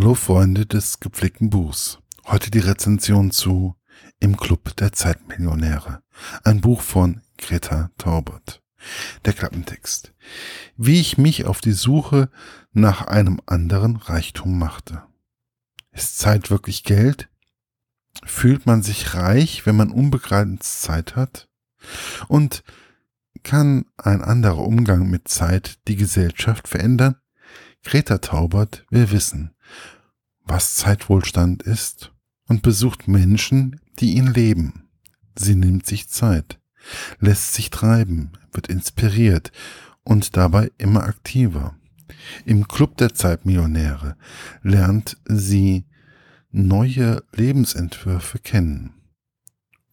Hallo Freunde des gepflegten Buchs. Heute die Rezension zu Im Club der Zeitmillionäre. Ein Buch von Greta Taubert. Der Klappentext. Wie ich mich auf die Suche nach einem anderen Reichtum machte. Ist Zeit wirklich Geld? Fühlt man sich reich, wenn man unbegrenzt Zeit hat? Und kann ein anderer Umgang mit Zeit die Gesellschaft verändern? Greta Taubert will wissen, was Zeitwohlstand ist und besucht Menschen, die ihn leben. Sie nimmt sich Zeit, lässt sich treiben, wird inspiriert und dabei immer aktiver. Im Club der Zeitmillionäre lernt sie neue Lebensentwürfe kennen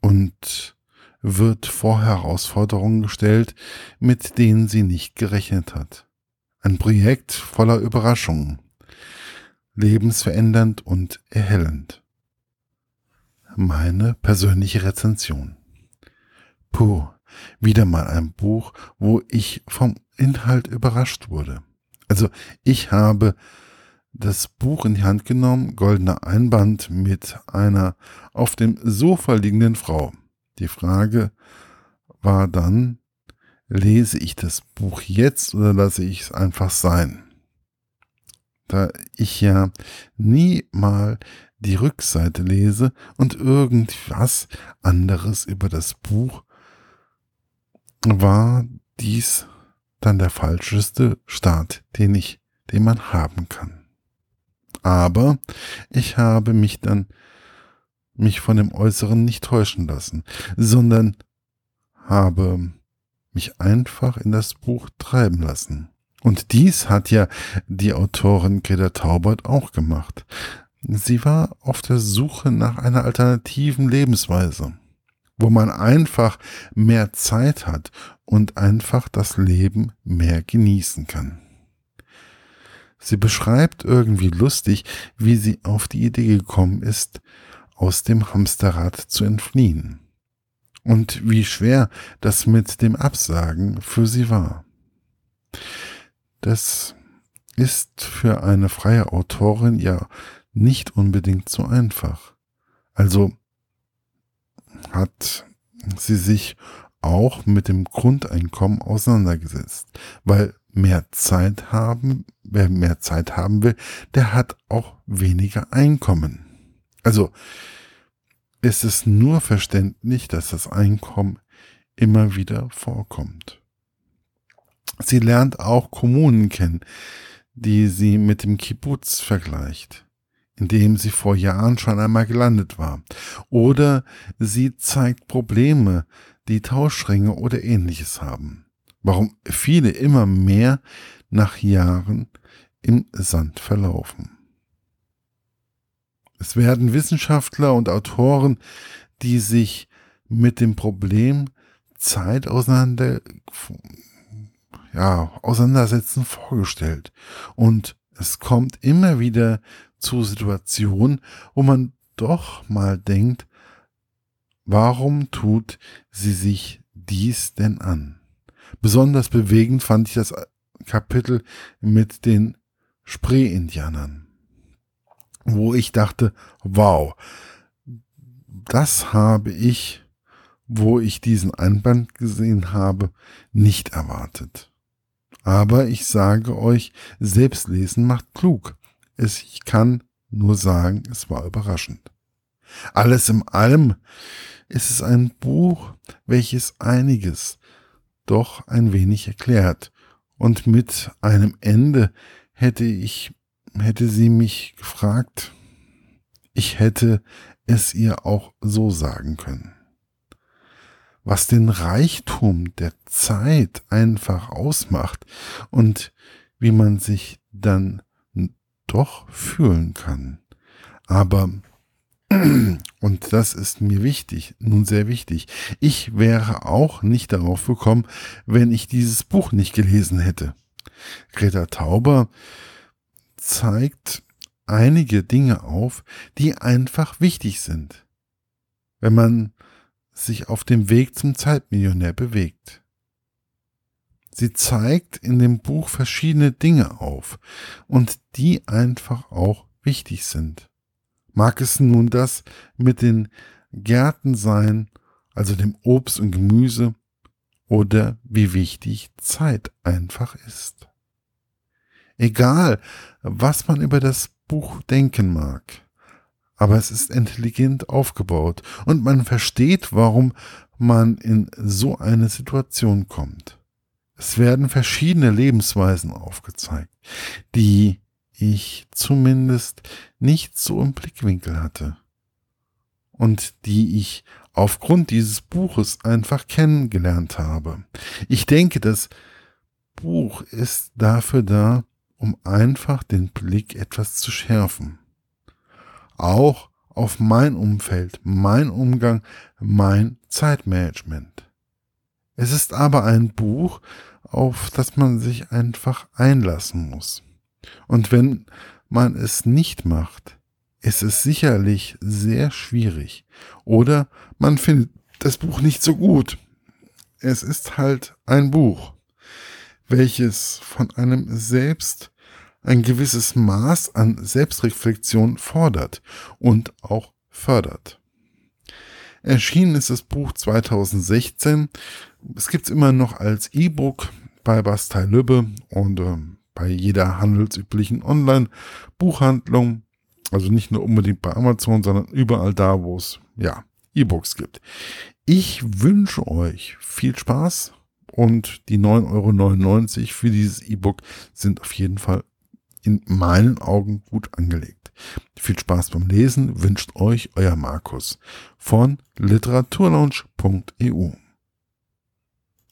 und wird vor Herausforderungen gestellt, mit denen sie nicht gerechnet hat. Ein Projekt voller Überraschungen, lebensverändernd und erhellend. Meine persönliche Rezension. Puh, wieder mal ein Buch, wo ich vom Inhalt überrascht wurde. Also ich habe das Buch in die Hand genommen, goldener Einband mit einer auf dem Sofa liegenden Frau. Die Frage war dann, lese ich das Buch jetzt oder lasse ich es einfach sein? Da ich ja nie mal die Rückseite lese und irgendwas anderes über das Buch, war dies dann der falscheste Start, den ich, den man haben kann. Aber ich habe mich dann mich von dem Äußeren nicht täuschen lassen, sondern habe mich einfach in das Buch treiben lassen. Und dies hat ja die Autorin Greta Taubert auch gemacht. Sie war auf der Suche nach einer alternativen Lebensweise, wo man einfach mehr Zeit hat und einfach das Leben mehr genießen kann. Sie beschreibt irgendwie lustig, wie sie auf die Idee gekommen ist, aus dem Hamsterrad zu entfliehen und wie schwer das mit dem Absagen für sie war. Das ist für eine freie Autorin ja nicht unbedingt so einfach. Also hat sie sich auch mit dem Grundeinkommen auseinandergesetzt, weil mehr Zeit haben, wer mehr Zeit haben will, der hat auch weniger Einkommen. Also ist es nur verständlich, dass das Einkommen immer wieder vorkommt. Sie lernt auch Kommunen kennen, die sie mit dem Kibbutz vergleicht, in dem sie vor Jahren schon einmal gelandet war. Oder sie zeigt Probleme, die Tauschringe oder ähnliches haben. Warum viele immer mehr nach Jahren im Sand verlaufen. Es werden Wissenschaftler und Autoren, die sich mit dem Problem Zeit auseinander, ja, auseinandersetzen, vorgestellt. Und es kommt immer wieder zu Situationen, wo man doch mal denkt, warum tut sie sich dies denn an? Besonders bewegend fand ich das Kapitel mit den Spree-Indianern wo ich dachte, wow, das habe ich, wo ich diesen Einband gesehen habe, nicht erwartet. Aber ich sage euch, Selbstlesen macht klug. Ich kann nur sagen, es war überraschend. Alles in allem ist es ein Buch, welches einiges doch ein wenig erklärt. Und mit einem Ende hätte ich hätte sie mich gefragt, ich hätte es ihr auch so sagen können. Was den Reichtum der Zeit einfach ausmacht und wie man sich dann doch fühlen kann. Aber, und das ist mir wichtig, nun sehr wichtig, ich wäre auch nicht darauf gekommen, wenn ich dieses Buch nicht gelesen hätte. Greta Tauber zeigt einige Dinge auf, die einfach wichtig sind, wenn man sich auf dem Weg zum Zeitmillionär bewegt. Sie zeigt in dem Buch verschiedene Dinge auf und die einfach auch wichtig sind. Mag es nun das mit den Gärten sein, also dem Obst und Gemüse, oder wie wichtig Zeit einfach ist. Egal, was man über das Buch denken mag, aber es ist intelligent aufgebaut und man versteht, warum man in so eine Situation kommt. Es werden verschiedene Lebensweisen aufgezeigt, die ich zumindest nicht so im Blickwinkel hatte und die ich aufgrund dieses Buches einfach kennengelernt habe. Ich denke, das Buch ist dafür da, um einfach den Blick etwas zu schärfen. Auch auf mein Umfeld, mein Umgang, mein Zeitmanagement. Es ist aber ein Buch, auf das man sich einfach einlassen muss. Und wenn man es nicht macht, ist es sicherlich sehr schwierig. Oder man findet das Buch nicht so gut. Es ist halt ein Buch, welches von einem selbst ein gewisses Maß an Selbstreflexion fordert und auch fördert. Erschienen ist das Buch 2016. Es gibt es immer noch als E-Book bei Bastei Lübbe und äh, bei jeder handelsüblichen Online-Buchhandlung. Also nicht nur unbedingt bei Amazon, sondern überall da, wo es ja E-Books gibt. Ich wünsche euch viel Spaß und die 9,99 Euro für dieses E-Book sind auf jeden Fall in meinen Augen gut angelegt. Viel Spaß beim Lesen wünscht euch euer Markus von literaturlaunch.eu.